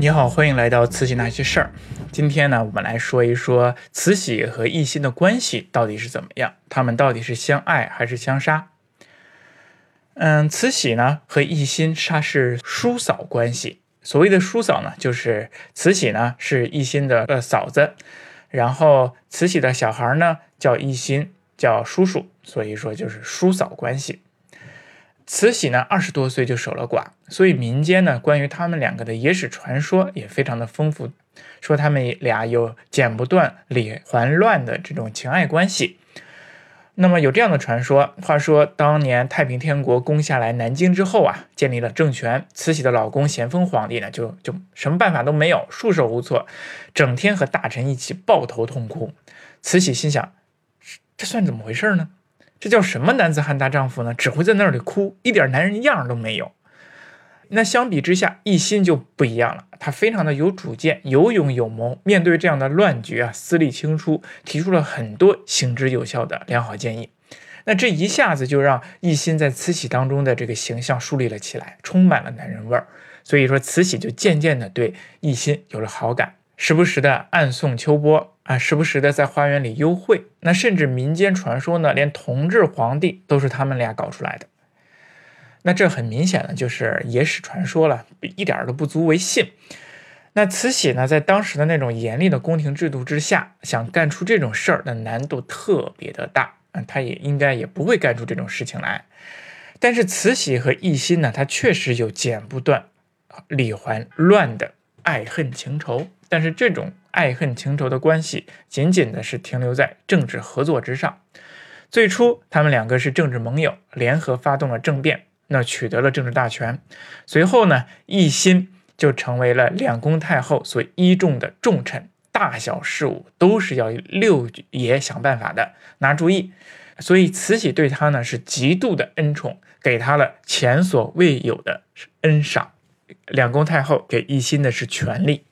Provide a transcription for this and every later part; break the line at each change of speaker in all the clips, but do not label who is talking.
你好，欢迎来到慈禧那些事儿。今天呢，我们来说一说慈禧和奕欣的关系到底是怎么样，他们到底是相爱还是相杀？嗯，慈禧呢和奕欣她是叔嫂关系。所谓的叔嫂呢，就是慈禧呢是奕欣的呃嫂子，然后慈禧的小孩呢叫奕欣，叫叔叔，所以说就是叔嫂关系。慈禧呢，二十多岁就守了寡，所以民间呢关于他们两个的野史传说也非常的丰富，说他们俩有剪不断理还乱的这种情爱关系。那么有这样的传说，话说当年太平天国攻下来南京之后啊，建立了政权，慈禧的老公咸丰皇帝呢就就什么办法都没有，束手无措，整天和大臣一起抱头痛哭。慈禧心想，这算怎么回事呢？这叫什么男子汉大丈夫呢？只会在那里哭，一点男人样都没有。那相比之下，奕欣就不一样了，他非常的有主见，有勇有谋。面对这样的乱局啊，思虑清出，提出了很多行之有效的良好建议。那这一下子就让奕欣在慈禧当中的这个形象树立了起来，充满了男人味儿。所以说，慈禧就渐渐的对奕欣有了好感。时不时的暗送秋波啊，时不时的在花园里幽会，那甚至民间传说呢，连同治皇帝都是他们俩搞出来的。那这很明显的就是野史传说了，一点都不足为信。那慈禧呢，在当时的那种严厉的宫廷制度之下，想干出这种事儿的难度特别的大，嗯，她也应该也不会干出这种事情来。但是慈禧和奕欣呢，她确实有剪不断、理还乱的爱恨情仇。但是这种爱恨情仇的关系，仅仅的是停留在政治合作之上。最初，他们两个是政治盟友，联合发动了政变，那取得了政治大权。随后呢，奕欣就成为了两宫太后所倚重的重臣，大小事务都是要六爷想办法的，拿主意。所以慈禧对他呢是极度的恩宠，给他了前所未有的恩赏。两宫太后给奕欣的是权力。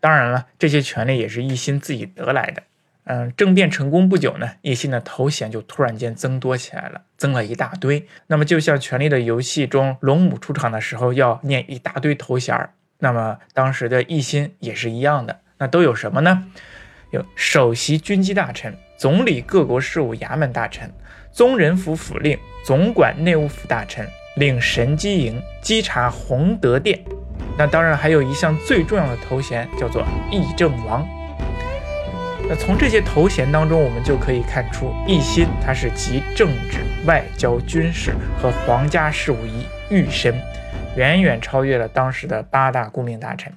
当然了，这些权利也是奕欣自己得来的。嗯，政变成功不久呢，奕欣的头衔就突然间增多起来了，增了一大堆。那么，就像《权力的游戏》中龙母出场的时候要念一大堆头衔儿，那么当时的奕心也是一样的。那都有什么呢？有首席军机大臣、总理各国事务衙门大臣、宗人府府令、总管内务府大臣、领神机营、稽查弘德殿。那当然还有一项最重要的头衔，叫做议政王。那从这些头衔当中，我们就可以看出，奕欣他是集政治、外交、军事和皇家事务于一身，远远超越了当时的八大顾命大臣，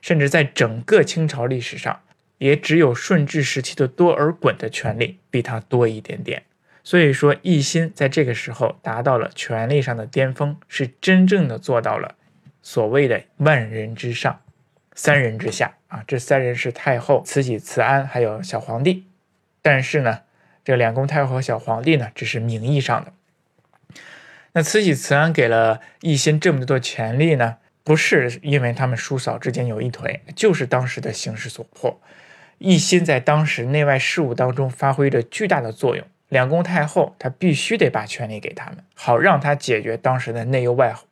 甚至在整个清朝历史上，也只有顺治时期的多尔衮的权力比他多一点点。所以说，奕欣在这个时候达到了权力上的巅峰，是真正的做到了。所谓的万人之上，三人之下啊，这三人是太后、慈禧、慈安，还有小皇帝。但是呢，这两宫太后和小皇帝呢，只是名义上的。那慈禧、慈安给了奕欣这么多权利呢，不是因为他们叔嫂之间有一腿，就是当时的形势所迫。奕欣在当时内外事务当中发挥着巨大的作用，两宫太后她必须得把权力给他们，好让他解决当时的内忧外患。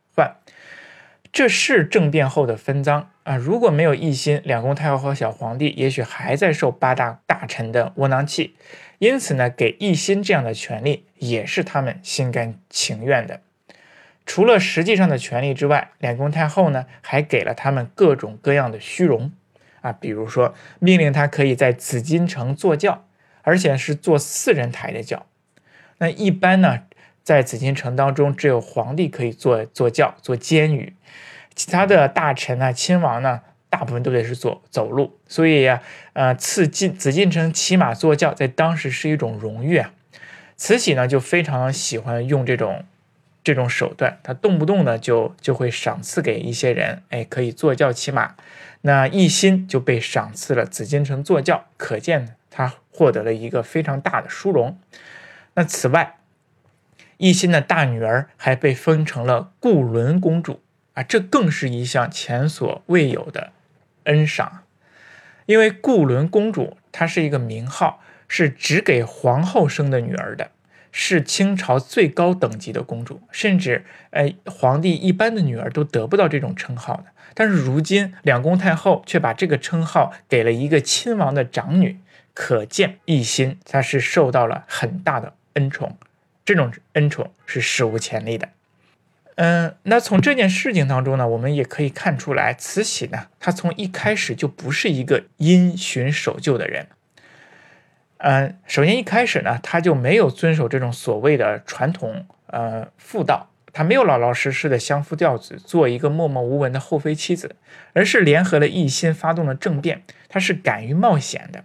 这是政变后的分赃啊！如果没有奕欣，两宫太后和小皇帝也许还在受八大大臣的窝囊气。因此呢，给奕欣这样的权利也是他们心甘情愿的。除了实际上的权利之外，两宫太后呢还给了他们各种各样的虚荣啊，比如说命令他可以在紫禁城坐轿，而且是坐四人抬的轿。那一般呢？在紫禁城当中，只有皇帝可以坐坐轿、坐监舆，其他的大臣呢、亲王呢，大部分都得是坐走路。所以呀，呃，赐进紫禁城骑马坐轿，在当时是一种荣誉啊。慈禧呢，就非常喜欢用这种这种手段，他动不动呢就就会赏赐给一些人，哎，可以坐轿骑马。那一心就被赏赐了紫禁城坐轿，可见他获得了一个非常大的殊荣。那此外，奕欣的大女儿还被封成了固伦公主啊，这更是一项前所未有的恩赏。因为固伦公主她是一个名号，是只给皇后生的女儿的，是清朝最高等级的公主，甚至呃皇帝一般的女儿都得不到这种称号的。但是如今两宫太后却把这个称号给了一个亲王的长女，可见奕欣她是受到了很大的恩宠，这种恩宠是史无前例的。嗯，那从这件事情当中呢，我们也可以看出来，慈禧呢，她从一开始就不是一个因循守旧的人。嗯，首先一开始呢，她就没有遵守这种所谓的传统呃妇道，她没有老老实实的相夫教子，做一个默默无闻的后妃妻子，而是联合了奕欣发动了政变，她是敢于冒险的，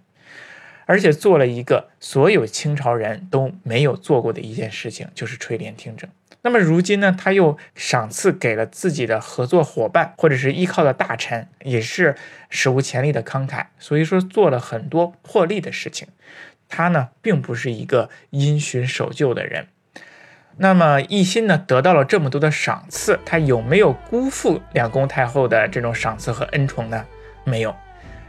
而且做了一个所有清朝人都没有做过的一件事情，就是垂帘听政。那么如今呢，他又赏赐给了自己的合作伙伴或者是依靠的大臣，也是史无前例的慷慨。所以说做了很多破例的事情。他呢，并不是一个因循守旧的人。那么奕欣呢，得到了这么多的赏赐，他有没有辜负两宫太后的这种赏赐和恩宠呢？没有。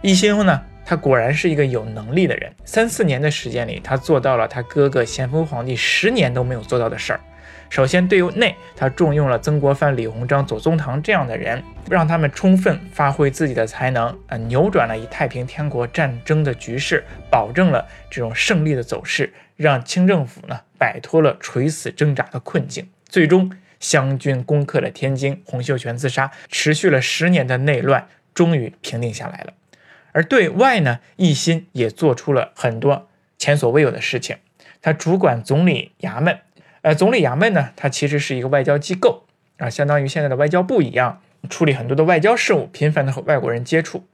奕欣呢，他果然是一个有能力的人。三四年的时间里，他做到了他哥哥咸丰皇帝十年都没有做到的事儿。首先，对内，他重用了曾国藩、李鸿章、左宗棠这样的人，让他们充分发挥自己的才能，呃，扭转了以太平天国战争的局势，保证了这种胜利的走势，让清政府呢摆脱了垂死挣扎的困境。最终，湘军攻克了天津，洪秀全自杀，持续了十年的内乱终于平定下来了。而对外呢，奕欣也做出了很多前所未有的事情，他主管总理衙门。呃，总理衙门呢，它其实是一个外交机构啊，相当于现在的外交部一样，处理很多的外交事务，频繁的和外国人接触。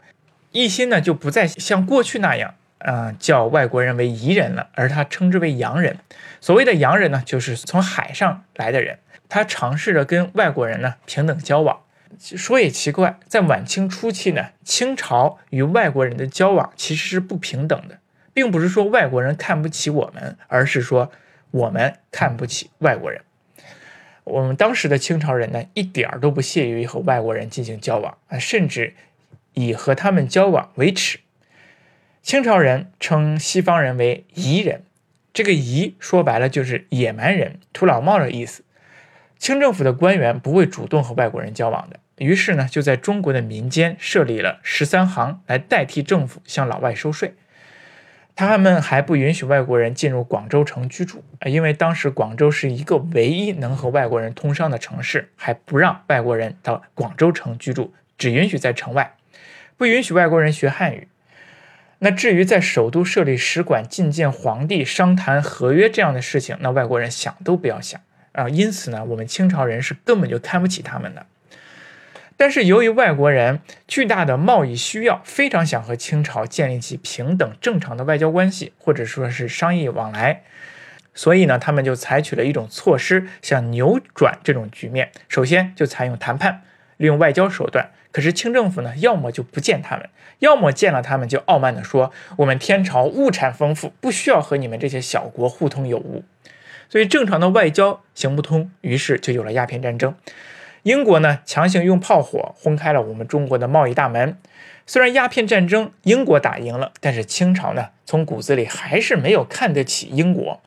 奕欣呢，就不再像过去那样，啊，叫外国人为夷人了，而他称之为洋人。所谓的洋人呢，就是从海上来的人。他尝试着跟外国人呢平等交往。说也奇怪，在晚清初期呢，清朝与外国人的交往其实是不平等的，并不是说外国人看不起我们，而是说。我们看不起外国人，我们当时的清朝人呢，一点儿都不屑于和外国人进行交往啊，甚至以和他们交往为耻。清朝人称西方人为夷人，这个夷说白了就是野蛮人、土老帽的意思。清政府的官员不会主动和外国人交往的，于是呢，就在中国的民间设立了十三行来代替政府向老外收税。他们还不允许外国人进入广州城居住，因为当时广州是一个唯一能和外国人通商的城市，还不让外国人到广州城居住，只允许在城外，不允许外国人学汉语。那至于在首都设立使馆、觐见皇帝、商谈合约这样的事情，那外国人想都不要想啊。因此呢，我们清朝人是根本就看不起他们的。但是由于外国人巨大的贸易需要，非常想和清朝建立起平等正常的外交关系，或者说是商业往来，所以呢，他们就采取了一种措施，想扭转这种局面。首先就采用谈判，利用外交手段。可是清政府呢，要么就不见他们，要么见了他们就傲慢地说：“我们天朝物产丰富，不需要和你们这些小国互通有无。”所以正常的外交行不通，于是就有了鸦片战争。英国呢，强行用炮火轰开了我们中国的贸易大门。虽然鸦片战争英国打赢了，但是清朝呢，从骨子里还是没有看得起英国，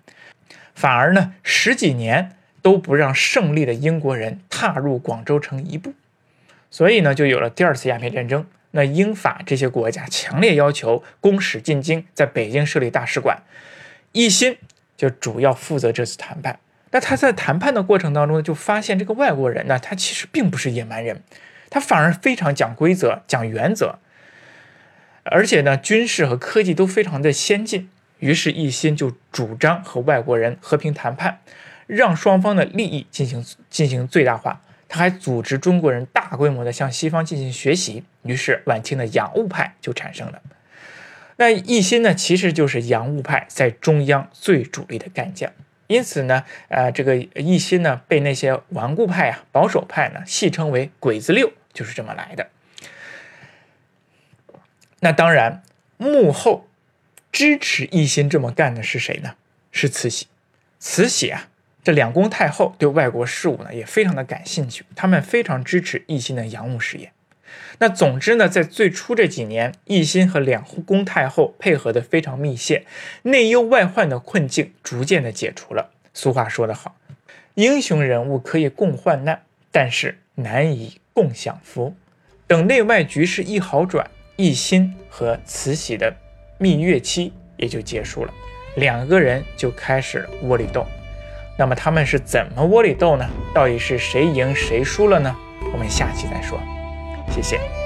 反而呢，十几年都不让胜利的英国人踏入广州城一步。所以呢，就有了第二次鸦片战争。那英法这些国家强烈要求公使进京，在北京设立大使馆，一心就主要负责这次谈判。那他在谈判的过程当中呢就发现这个外国人呢，他其实并不是野蛮人，他反而非常讲规则、讲原则，而且呢，军事和科技都非常的先进。于是，一心就主张和外国人和平谈判，让双方的利益进行进行最大化。他还组织中国人大规模的向西方进行学习。于是，晚清的洋务派就产生了。那一心呢，其实就是洋务派在中央最主力的干将。因此呢，呃，这个奕欣呢，被那些顽固派啊、保守派呢，戏称为“鬼子六”，就是这么来的。那当然，幕后支持奕欣这么干的是谁呢？是慈禧。慈禧啊，这两宫太后对外国事务呢，也非常的感兴趣，他们非常支持奕欣的洋务事业。那总之呢，在最初这几年，奕欣和两宫太后配合的非常密切，内忧外患的困境逐渐的解除了。俗话说得好，英雄人物可以共患难，但是难以共享福。等内外局势一好转，奕欣和慈禧的蜜月期也就结束了，两个人就开始窝里斗。那么他们是怎么窝里斗呢？到底是谁赢谁输了呢？我们下期再说。谢谢。